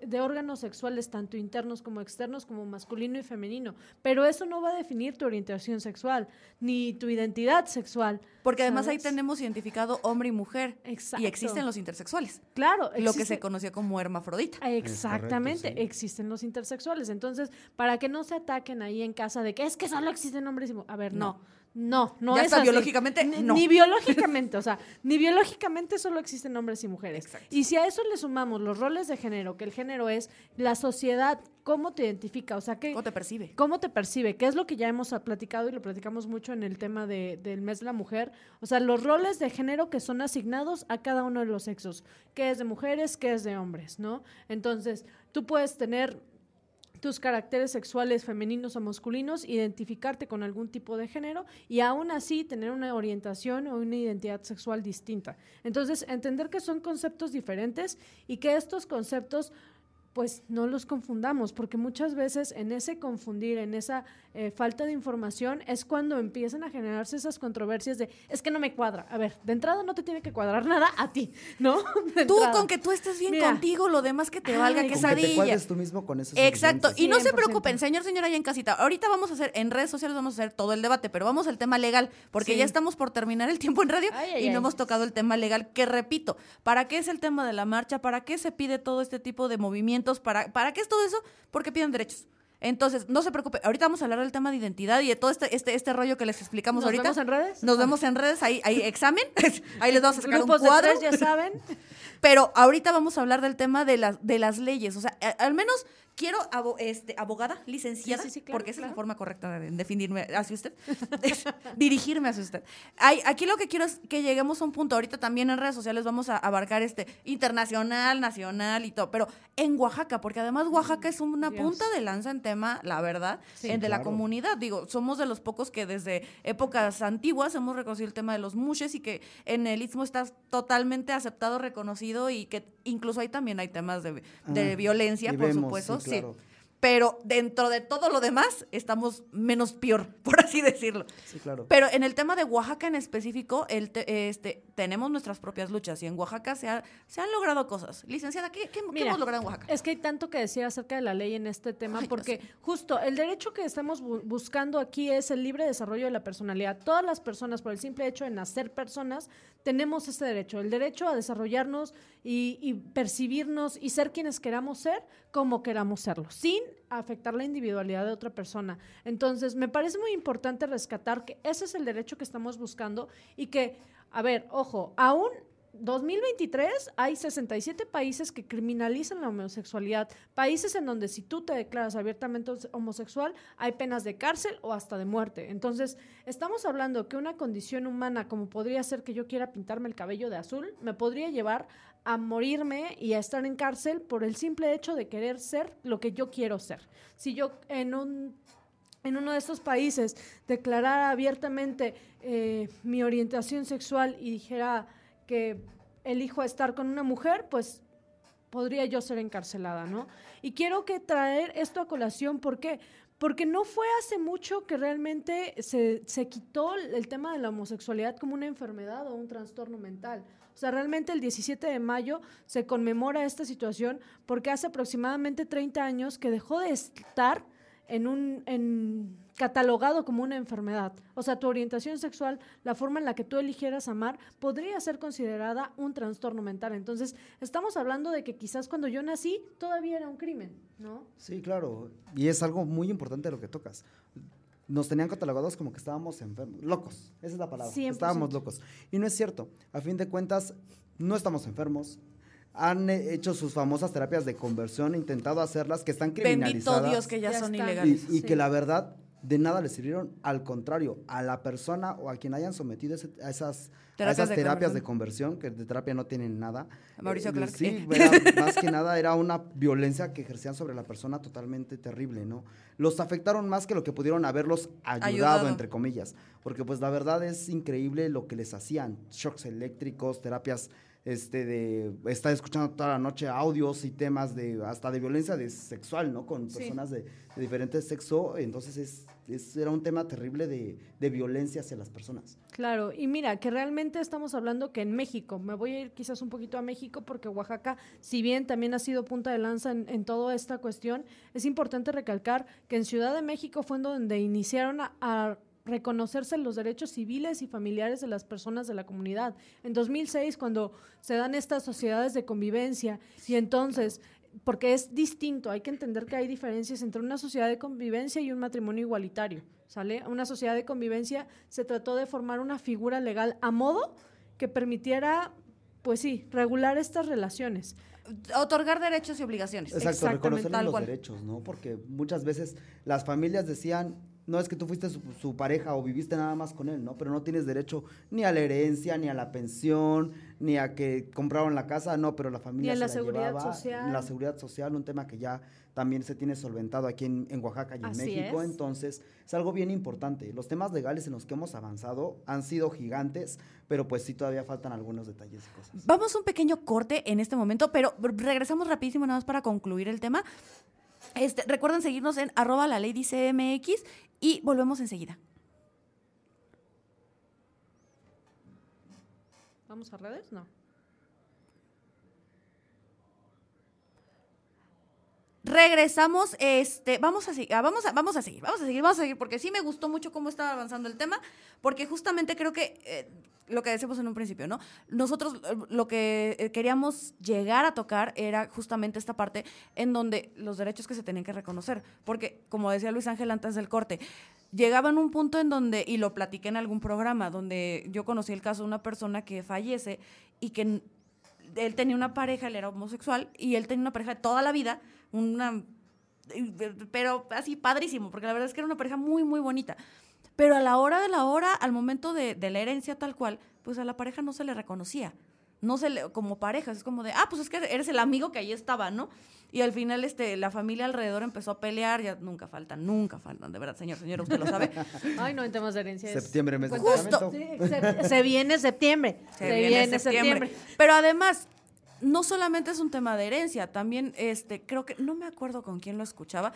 de órganos sexuales, tanto internos como externos, como masculino y femenino. Pero eso no va a definir tu orientación sexual, ni tu identidad sexual. Porque además ahí tenemos identificado hombre y mujer. Exacto. Y existen los intersexuales. Claro, Lo que existe- se conoció como hermafrodita. Exactamente, sí. existen los intersexuales. Entonces, para que no se ataquen ahí en casa de que es que solo existen hombres y mu- A ver, no. No, no Ya es está, así. biológicamente, Ni, no. ni biológicamente, o sea, ni biológicamente solo existen hombres y mujeres. Exacto. Y si a eso le sumamos los roles de género, que el género es la sociedad, cómo te identifica, o sea, que ¿Cómo te percibe? ¿Cómo te percibe? ¿Qué es lo que ya hemos platicado y lo platicamos mucho en el tema de- del mes de la mujer? O sea, los roles de género que son asignados a cada uno de los sexos. ¿Qué es de mujeres? ¿Qué es de hombres? ¿No? Entonces, tú puedes tener tus caracteres sexuales femeninos o masculinos, identificarte con algún tipo de género y aún así tener una orientación o una identidad sexual distinta. Entonces, entender que son conceptos diferentes y que estos conceptos pues no los confundamos, porque muchas veces en ese confundir, en esa eh, falta de información, es cuando empiezan a generarse esas controversias de, es que no me cuadra. A ver, de entrada no te tiene que cuadrar nada a ti, ¿no? De Tú entrada. con que tú estés bien Mira. contigo, lo demás que te valga Con que quesadilla. te cuadres tú mismo con eso. Exacto. Y no se 100%. preocupen, señor, señora, allá en casita. Ahorita vamos a hacer, en redes sociales vamos a hacer todo el debate, pero vamos al tema legal, porque Sí. ya estamos por terminar el tiempo en radio Ay, ay, y no ay. hemos tocado el tema legal, que repito, ¿para qué es el tema de la marcha? ¿Para qué se pide todo este tipo de movimientos? ¿Para, para qué es todo eso? Porque piden derechos. Entonces, no se preocupe. Ahorita vamos a hablar del tema de identidad y de todo este, este, este rollo que les explicamos ¿Nos ahorita. vemos en redes? Nos Ah. vemos en redes. Ahí hay examen. Ahí les vamos a sacar Grupos un cuadro. de tres, ya saben. Pero ahorita vamos a hablar del tema de las, de las leyes. O sea, a- al menos quiero abo- este, abogada, licenciada, Sí, sí, sí, claro, porque esa es la forma correcta de definirme hacia usted, dirigirme hacia usted. Hay- aquí lo que quiero es que lleguemos a un punto. Ahorita también en redes sociales vamos a abarcar este internacional, nacional y todo, pero en Oaxaca, porque además Oaxaca es una Dios. punta de lanza en tema, la verdad, Sí, en de la comunidad. Digo, somos de los pocos que desde épocas antiguas hemos reconocido el tema de los mushes y que en el istmo está totalmente aceptado, reconocido y que incluso ahí también hay temas de, de Ah, violencia, por vemos, supuesto, sí, sí. claro. Pero dentro de todo lo demás estamos menos peor, por así decirlo. Sí, claro. Pero en el tema de Oaxaca en específico, el te- este, tenemos nuestras propias luchas y en Oaxaca se, ha- se han logrado cosas. Licenciada, ¿qué, qué- qué Mira, hemos logrado en Oaxaca? Es que hay tanto que decir acerca de la ley en este tema, Ay, porque sé. justo el derecho que estamos bu- buscando aquí es el libre desarrollo de la personalidad. Todas las personas, por el simple hecho de nacer personas, tenemos ese derecho, el derecho a desarrollarnos y, y percibirnos y ser quienes queramos ser como queramos serlo, sin afectar la individualidad de otra persona. Entonces, me parece muy importante rescatar que ese es el derecho que estamos buscando y que, a ver, ojo, aún 2023 hay 67 países que criminalizan la homosexualidad, países en donde si tú te declaras abiertamente homosexual hay penas de cárcel o hasta de muerte. Entonces, estamos hablando que una condición humana como podría ser que yo quiera pintarme el cabello de azul, me podría llevar a morirme y a estar en cárcel por el simple hecho de querer ser lo que yo quiero ser. Si yo en un en uno de estos países declarara abiertamente eh, mi orientación sexual y dijera que elijo estar con una mujer, pues podría yo ser encarcelada, ¿no? Y quiero que traer esto a colación, ¿por qué? Porque no fue hace mucho que realmente se, se quitó el tema de la homosexualidad como una enfermedad o un trastorno mental. O sea, realmente el 17 de mayo se conmemora esta situación porque hace aproximadamente 30 años que dejó de estar en un en catalogado como una enfermedad. O sea, tu orientación sexual, la forma en la que tú eligieras amar, podría ser considerada un trastorno mental. Entonces, estamos hablando de que quizás cuando yo nací todavía era un crimen, ¿no? Sí, claro. Y es algo muy importante lo que tocas. Nos tenían catalogados como que estábamos enfermos. Locos, esa es la palabra. 100%. Estábamos locos. Y no es cierto. A fin de cuentas, no estamos enfermos. Han hecho sus famosas terapias de conversión, intentado hacerlas, que están Bendito criminalizadas. Dios que ya, Ya son están. y, ilegales. y Sí. que la verdad de nada le sirvieron, al contrario, a la persona o a quien hayan sometido ese- a esas a Terapias esas de terapias de conversión, que de terapia no tienen nada. Mauricio Eh, Clark. Sí, era- más que nada era una violencia que ejercían sobre la persona totalmente terrible, ¿no? Los afectaron más que lo que pudieron haberlos ayudado, Ayudado. entre comillas, porque pues la verdad es increíble lo que les hacían, shocks eléctricos, terapias este de estar escuchando toda la noche audios y temas de hasta de violencia de sexual, ¿no? Con Sí. personas de, de diferente sexo, entonces es, es- era un tema terrible de, de violencia hacia las personas. Claro, y mira, que realmente estamos hablando que en México, me voy a ir quizás un poquito a México porque Oaxaca, si bien también ha sido punta de lanza en, en toda esta cuestión, es importante recalcar que en Ciudad de México fue en donde iniciaron a, a reconocerse los derechos civiles y familiares de las personas de la comunidad. En 2006, cuando se dan estas sociedades de convivencia y entonces porque es distinto, hay que entender que hay diferencias entre una sociedad de convivencia y un matrimonio igualitario, ¿sale? Una sociedad de convivencia se trató de formar una figura legal a modo que permitiera, pues sí, regular estas relaciones. Otorgar derechos y obligaciones. Exacto, Exactamente, reconocer los cual. derechos, ¿no? Porque muchas veces las familias decían, no es que tú fuiste su, su pareja o viviste nada más con él, ¿no? Pero no tienes derecho ni a la herencia, ni a la pensión, ni a que compraron la casa, no, pero la familia Ni a se la seguridad llevaba, social. La seguridad social, un tema que ya también se tiene solventado aquí en, en Oaxaca y en Así México, es. entonces es algo bien importante. Los temas legales en los que hemos avanzado han sido gigantes, pero pues sí todavía faltan algunos detalles y cosas. Vamos a un pequeño corte en este momento, pero regresamos rapidísimo nada más para concluir el tema. Este, recuerden seguirnos en arroba la ley dice MX y volvemos enseguida. ¿Vamos a redes? No. Regresamos, este, vamos a, seguir, vamos a vamos a seguir, vamos a seguir, vamos a seguir, porque sí me gustó mucho cómo estaba avanzando el tema, porque justamente creo que eh, lo que decíamos en un principio, ¿no? Nosotros eh, lo que eh, queríamos llegar a tocar era justamente esta parte en donde los derechos que se tenían que reconocer, porque como decía Luis Ángel antes del corte, llegaban a un punto en donde, y lo platiqué en algún programa, donde yo conocí el caso de una persona que fallece y que él tenía una pareja, él era homosexual, y él tenía una pareja de toda la vida, una pero así padrísimo, porque la verdad es que era una pareja muy, muy bonita. Pero a la hora de la hora, al momento de, de la herencia tal cual, pues a la pareja no se le reconocía. No se le, como pareja, es como de, ah, pues es que eres el amigo que ahí estaba, ¿no? Y al final, este, la familia alrededor empezó a pelear, ya nunca faltan, nunca faltan, de verdad, señor, señor, usted lo sabe. Ay, no, en temas de herencia. Septiembre, mes de Justo. Sí, se, se viene septiembre. Se, viene, septiembre. Pero además, no solamente es un tema de herencia, también este, creo que, no me acuerdo con quién lo escuchaba,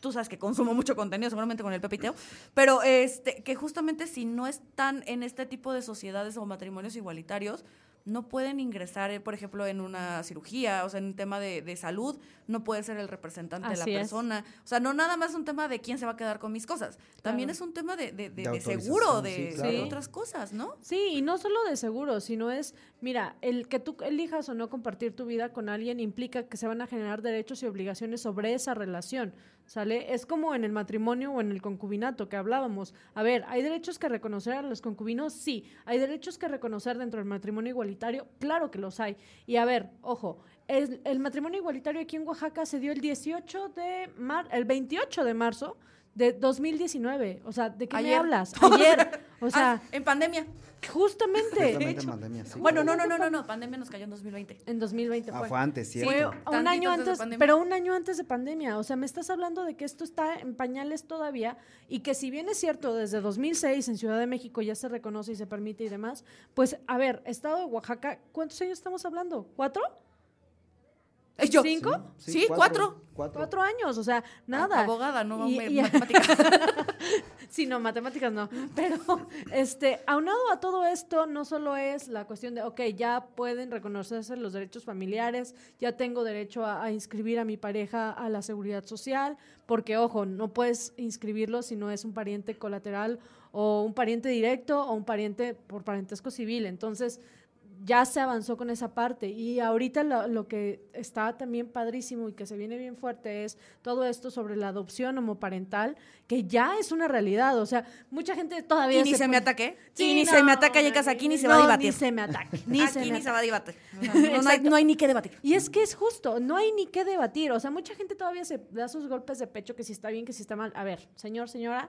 tú sabes que consumo mucho contenido, seguramente con el Pepiteo, pero este, que justamente si no están en este tipo de sociedades o matrimonios igualitarios, no pueden ingresar, eh, por ejemplo, en una cirugía, o sea, en un tema de, de salud, no puede ser el representante de la es. persona. O sea, no nada más es un tema de quién se va a quedar con mis cosas, también es un tema de, de- de- De de seguro, de, sí, de claro. otras cosas, ¿no? Sí, y no solo de seguro, sino es, mira, el que tú elijas o no compartir tu vida con alguien implica que se van a generar derechos y obligaciones sobre esa relación, ¿sale? Es como en el matrimonio o en el concubinato que hablábamos. A ver, ¿hay derechos que reconocer a los concubinos? Sí. ¿Hay derechos que reconocer dentro del matrimonio igualitario? Claro que los hay. Y a ver, ojo, el, el matrimonio igualitario aquí en Oaxaca se dio el 18 de mar, el 28 de marzo de 2019. O sea, ¿de qué me hablas? Ayer. O sea, Ah, en pandemia. justamente. Justamente en pandemia, sí. Bueno, no, no, no, no, no, pandemia nos cayó en 2020. En 2020 Ah, fue. fue antes, Sí. ¿cierto? Fue un año antes pero un año antes de pandemia. O sea, me estás hablando de que esto está en pañales todavía y que si bien es cierto, desde 2006 en Ciudad de México ya se reconoce y se permite y demás, pues a ver, Estado de Oaxaca, ¿cuántos años estamos hablando? ¿Cuatro? Eh, yo. ¿Cinco? Sí, cuatro. Cuatro. Cuatro años, o sea, nada. Abogada, no Y- y- matemática. Sí, no, matemáticas no. Pero, este, aunado a todo esto, no solo es la cuestión de, ok, ya pueden reconocerse los derechos familiares, ya tengo derecho a, a inscribir a mi pareja a la seguridad social, porque, ojo, no puedes inscribirlo si no es un pariente colateral o un pariente directo o un pariente por parentesco civil. Entonces, ya se avanzó con esa parte y ahorita lo, lo que está también padrísimo y que se viene bien fuerte es todo esto sobre la adopción homoparental, que ya es una realidad, o sea, mucha gente todavía Y ni se me ataque. Sí, y ni no, se me ataque, llegas aquí ni se va a debatir. Ni se me ataque, ni aquí se me ni se ataque. va a debatir. No, no hay, Exacto. no hay ni qué debatir. Y es que es justo, no hay ni qué debatir. O sea, mucha gente todavía se da sus golpes de pecho que si está bien, que si está mal. A ver, señor, señora,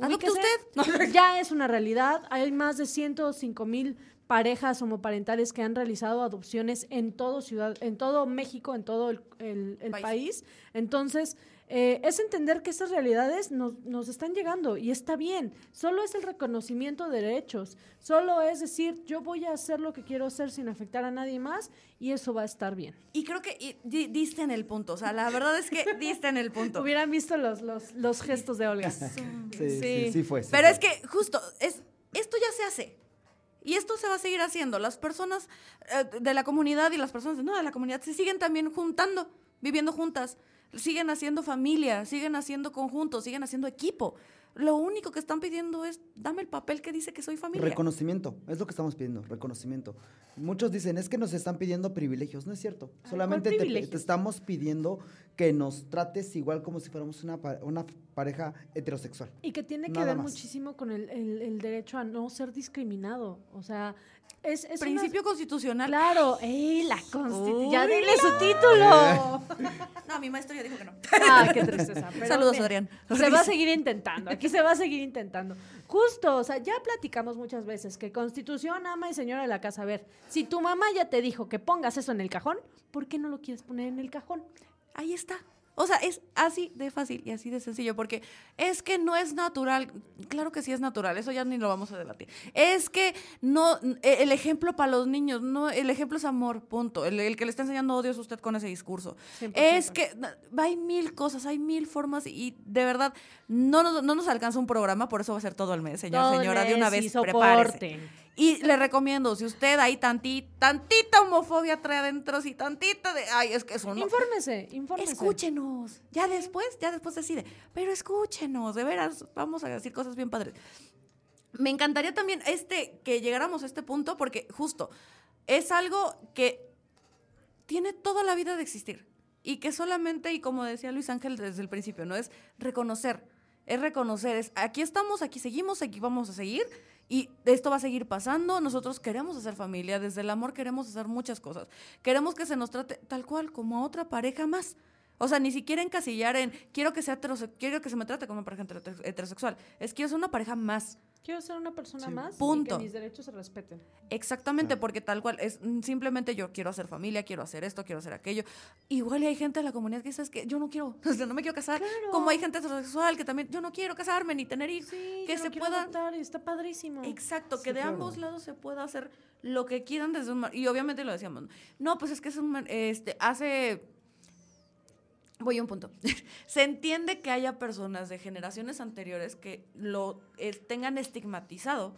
Adopte Ubíquese. Ya es una realidad. Hay más de 105 mil parejas homoparentales que han realizado adopciones en todo ciudad, en todo México, en todo el, el- el País. país. Entonces, eh, es entender que estas realidades nos, nos están llegando y está bien. Solo es el reconocimiento de derechos. Solo es decir, yo voy a hacer lo que quiero hacer sin afectar a nadie más y eso va a estar bien. Y creo que y- di- diste en el punto. O sea, la verdad es que diste en el punto. Hubieran visto los, los, los gestos de Olga. Sí, sí, sí fue. sí Pero fue. es que justo, es, esto ya se hace. Y esto se va a seguir haciendo. Las personas eh, de la comunidad y las personas de no de la comunidad se siguen también juntando, viviendo juntas. Siguen haciendo familia, siguen haciendo conjuntos, siguen haciendo equipo. Lo único que están pidiendo es, dame el papel que dice que soy familia. Reconocimiento, es lo que estamos pidiendo, reconocimiento. Muchos dicen, es que nos están pidiendo privilegios, no es cierto. Ay, Solamente ¿cuál te, estamos pidiendo que nos trates igual como si fuéramos una, una pareja heterosexual. Y que tiene que Nada ver más. muchísimo con el, el- el derecho a no ser discriminado. O sea, es, es una- Principio constitucional. Claro, ¡ey, la constitución! ¡Ya dile su título! No, mi maestro ya dijo que no. ¡Ah, qué tristeza! Pero Saludos, mira, Adrián. Se va a seguir intentando, aquí se va a seguir intentando. Justo, o sea, ya platicamos muchas veces que constitución, ama y señora de la casa. A ver, si tu mamá ya te dijo que pongas eso en el cajón, ¿por qué no lo quieres poner en el cajón? Ahí está. O sea, es así de fácil y así de sencillo, porque es que no es natural. Claro que sí es natural, eso ya ni lo vamos a debatir. Es que no, e- el ejemplo para los niños, no, el ejemplo es amor, punto. El, el que le está enseñando odio es usted con ese discurso. 100%. Es que hay mil cosas, hay mil formas y de verdad no nos, no nos alcanza un programa, por eso va a ser todo el mes, señor, Todo señora, de una vez prepárese. Y le recomiendo, si usted ahí tanti, tantita homofobia trae adentro, si tantita de, ay, es que eso no. Infórmese, infórmese. Escúchenos. Ya después, ya después decide. Pero escúchenos, de veras, vamos a decir cosas bien padres. Me encantaría también este que llegáramos a este punto porque justo es algo que tiene toda la vida de existir y que solamente y como decía Luis Ángel desde el principio, no es reconocer, es reconocer, es aquí estamos, aquí seguimos, aquí vamos a seguir y esto va a seguir pasando, nosotros queremos hacer familia, desde el amor queremos hacer muchas cosas. Queremos que se nos trate tal cual como a otra pareja más. O sea, ni siquiera encasillar en quiero que sea heterose- quiero que se me trate como una pareja heterose- heterosexual. Es quiero ser una pareja más. Quiero ser una persona Sí. más Punto. y que mis derechos se respeten. Exactamente, porque tal cual es mm, simplemente yo quiero hacer familia, quiero hacer esto, quiero hacer aquello. Igual hay gente de la comunidad que dice "Es que yo no quiero, o sea, no me quiero casar. Claro. Como hay gente heterosexual que también yo no quiero casarme ni tener hijos. Sí, que yo no se quiero pueda adoptar y está padrísimo. Exacto, Sí, que de claro. ambos lados se pueda hacer lo que quieran desde un mar- y obviamente lo decíamos. ¿no? No, pues es que es un mar- este hace voy a un punto. se entiende que haya personas de generaciones anteriores que lo eh, tengan estigmatizado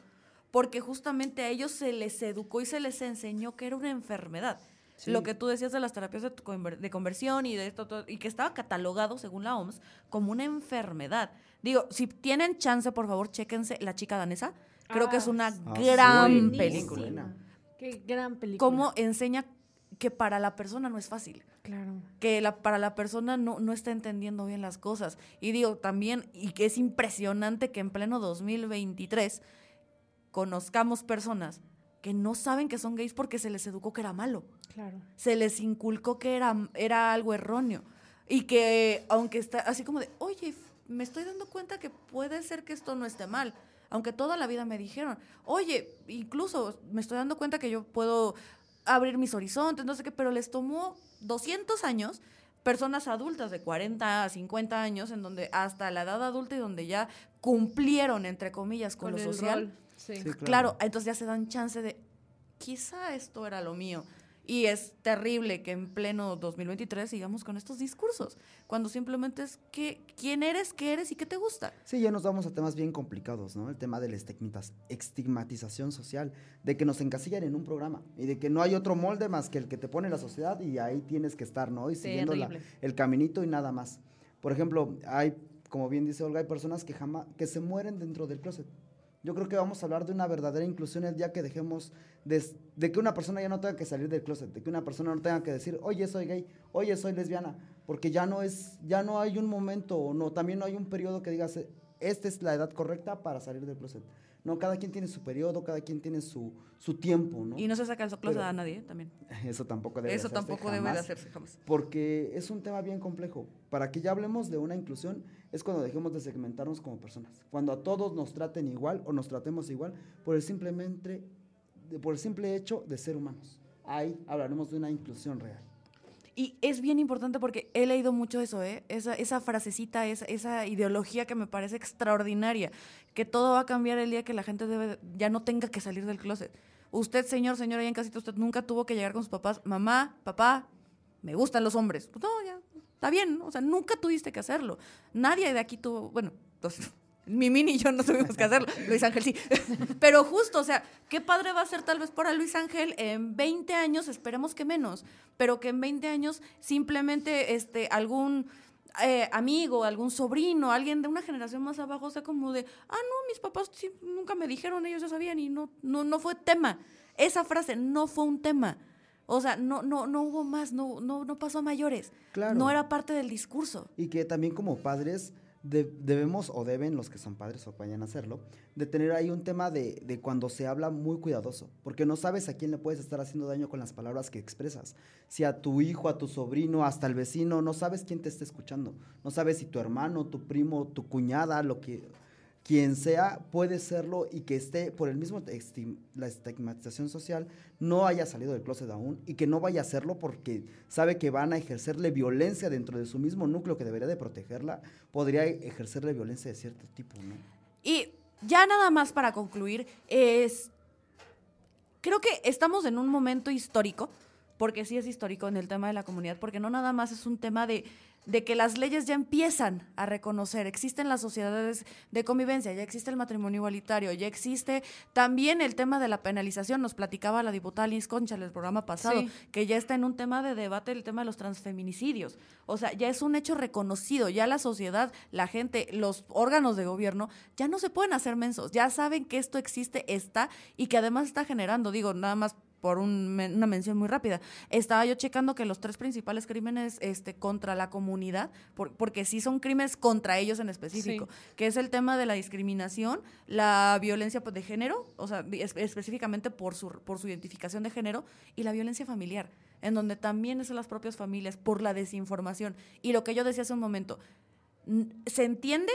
porque justamente a ellos se les educó y se les enseñó que era una enfermedad. Sí. Lo que tú decías de las terapias de, conver- de conversión y de esto todo, y que estaba catalogado según la OMS como una enfermedad. Digo, si tienen chance, por favor, chéquense La chica danesa. Creo que es Ah, una Ah, gran Buenísima. película. Qué gran película. Cómo enseña que para la persona no es fácil Claro. que la, para la persona no, no está entendiendo bien las cosas. Y digo también, y que es impresionante que en pleno 2023 conozcamos personas que no saben que son gays porque se les educó que era malo, Claro. se les inculcó que era, era algo erróneo. Y que aunque está así como de, oye, me estoy dando cuenta que puede ser que esto no esté mal. Aunque toda la vida me dijeron, oye, incluso me estoy dando cuenta que yo puedo abrir mis horizontes, no sé qué, pero les tomó 200 años, personas adultas de 40 a 50 años, en donde hasta la edad adulta y donde ya cumplieron, entre comillas, con, lo social. Sí. Sí, Claro, entonces ya se dan chance de, quizá esto era lo mío. Y es terrible que en pleno 2023 sigamos con estos discursos, cuando simplemente es que, quién eres, qué eres y qué te gusta. Sí, ya nos vamos a temas bien complicados, ¿no? El tema de la estigmatización social, de que nos encasillan en un programa y de que no hay otro molde más que el que te pone la sociedad y ahí tienes que estar, ¿no? Y siguiendo la- el caminito y nada más. Por ejemplo, hay, como bien dice Olga, hay personas que jamás, que se mueren dentro del closet. Yo creo que vamos a hablar de una verdadera inclusión el día que dejemos de, de que una persona ya no tenga que salir del closet, de que una persona no tenga que decir, oye, soy gay, oye, soy lesbiana, porque ya no es, ya no hay un momento, o no, también no hay un periodo que digas, esta es la edad correcta para salir del closet. No, cada quien tiene su periodo, cada quien tiene su, su tiempo, ¿no? Y no se saca el closet a nadie también. Eso tampoco debe Eso hacerse tampoco debe de hacerse jamás. Porque es un tema bien complejo. Para que ya hablemos de una inclusión es cuando dejemos de segmentarnos como personas. Cuando a todos nos traten igual o nos tratemos igual por el simplemente por el simple hecho de ser humanos. Ahí hablaremos de una inclusión real. Y es bien importante porque he leído mucho eso, ¿eh? Esa, esa frasecita, esa, esa ideología que me parece extraordinaria, que todo va a cambiar el día que la gente debe, ya no tenga que salir del closet. Usted, señor, señora, allá en casita, usted nunca tuvo que llegar con sus papás, mamá, papá, me gustan los hombres. Pues no, ya, está bien, ¿no? o sea, nunca tuviste que hacerlo. Nadie de aquí tuvo, bueno, entonces, Mimi y yo no tuvimos que hacerlo, Luis Ángel sí. Pero justo, o sea, qué padre va a ser tal vez para Luis Ángel en 20 años, esperemos que menos, pero que en 20 años simplemente este, algún eh, amigo, algún sobrino, alguien de una generación más abajo sea como de, ah, no, mis papás sí, nunca me dijeron, ellos ya sabían y no, no, no fue tema. Esa frase no fue un tema. O sea, no, no, no hubo más, no, no, no pasó a mayores. Claro. No era parte del discurso. Y que también como padres de- debemos o deben los que son padres o vayan a hacerlo, de tener ahí un tema de, de cuando se habla muy cuidadoso, porque no sabes a quién le puedes estar haciendo daño con las palabras que expresas. Si a tu hijo, a tu sobrino, hasta el vecino, no sabes quién te está escuchando. No sabes si tu hermano, tu primo, tu cuñada, lo que quien sea puede serlo y que esté por el mismo la estigmatización social no haya salido del closet aún y que no vaya a hacerlo porque sabe que van a ejercerle violencia dentro de su mismo núcleo que debería de protegerla, podría ejercerle violencia de cierto tipo. Y ya nada más para concluir, es. Creo que estamos en un momento histórico, porque sí es histórico en el tema de la comunidad, porque no nada más es un tema de, de que las leyes ya empiezan a reconocer, existen las sociedades de convivencia, ya existe el matrimonio igualitario, ya existe también el tema de la penalización, nos platicaba la diputada Liz Concha en el programa pasado, Sí. que ya está en un tema de debate el tema de los transfeminicidios. O sea, ya es un hecho reconocido, ya la sociedad, la gente, los órganos de gobierno, ya no se pueden hacer mensos, ya saben que esto existe, está, y que además está generando, digo, nada más por un una mención muy rápida. Estaba yo checando que los tres principales crímenes este, contra la comunidad, por- porque sí son crímenes contra ellos en específico, que es el tema de la discriminación, la violencia pues, de género, o sea, es- específicamente por su, por su identificación de género, y la violencia familiar, en donde también es en las propias familias por la desinformación. Y lo que yo decía hace un momento, se entiende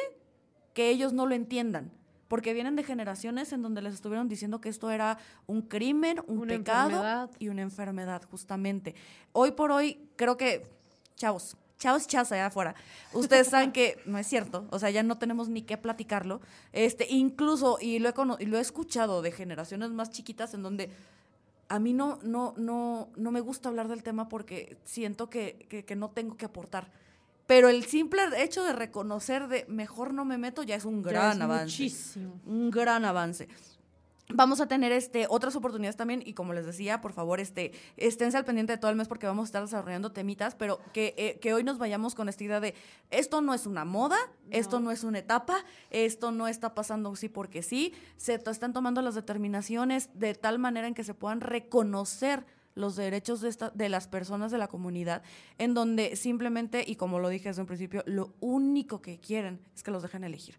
que ellos no lo entiendan, porque vienen de generaciones en donde les estuvieron diciendo que esto era un crimen, un Una pecado enfermedad. y una enfermedad, justamente. Hoy por hoy, creo que, chavos, chavos, chavos allá afuera, ustedes saben que no es cierto, o sea, ya no tenemos ni qué platicarlo. Este, incluso, y lo he, y lo he escuchado de generaciones más chiquitas en donde a mí no, no, no, no me gusta hablar del tema porque siento que, que- que no tengo que aportar. Pero el simple hecho de reconocer de mejor no me meto ya es un gran es avance. Muchísimo. Un gran avance. Vamos a tener este, otras oportunidades también y como les decía, por favor, este, esténse al pendiente de todo el mes porque vamos a estar desarrollando temitas, pero que, eh, que hoy nos vayamos con esta idea de esto no es una moda, esto no es una etapa, esto no está pasando sí porque sí, se están tomando las determinaciones de tal manera en que se puedan reconocer los derechos de, esta, de las personas de la comunidad, en donde simplemente, y como lo dije desde un principio, lo único que quieren es que los dejen elegir.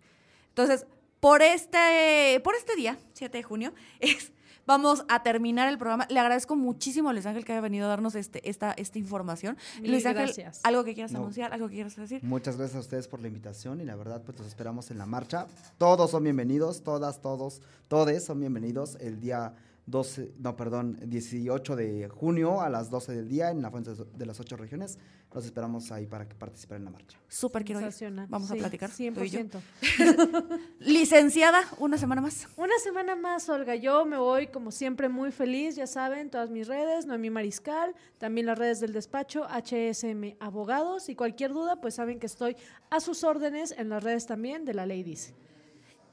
Entonces, por este, por este día, 7 de junio, es, vamos a terminar el programa. Le agradezco muchísimo a Luis Ángel que haya venido a darnos este, esta, esta información. Mil Luis Ángel, gracias. ¿algo que quieras No. anunciar? ¿Algo que quieras decir? Muchas gracias a ustedes por la invitación y la verdad pues los esperamos en la marcha. Todos son bienvenidos, todas, todos, todes son bienvenidos el día 12, no, perdón, 18 de junio a las 12 del día en la Fuente de las Ocho Regiones. Los esperamos ahí para que participen en la marcha. Súper quiero ir. Vamos a Sí, platicar. tú y yo. 100%. Licenciada, una semana más. Una semana más, Olga. Yo me voy, como siempre, muy feliz. Ya saben, todas mis redes, Noemí Mariscal, también las redes del despacho, HSM Abogados. Y cualquier duda, pues saben que estoy a sus órdenes en las redes también de la ley dice.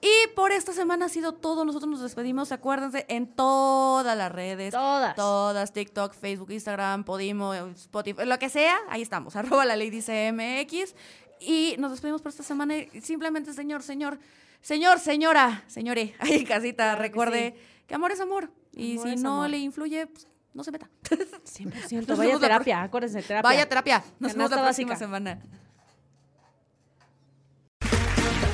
Y por esta semana ha sido todo. Nosotros nos despedimos, acuérdense, en todas las redes. Todas. Todas, TikTok, Facebook, Instagram, Podimo, Spotify, lo que sea, ahí estamos, arroba la ley dice MX. Y nos despedimos por esta semana. Simplemente, señor, señor, señor, señora, señore, ahí casita, Claro que recuerde que, amor es amor. Y Amor si no amor. le influye, pues, no se meta. 100%. Nos Vaya terapia, acuérdense, terapia. Vaya terapia. Nos vemos la próxima básica. semana.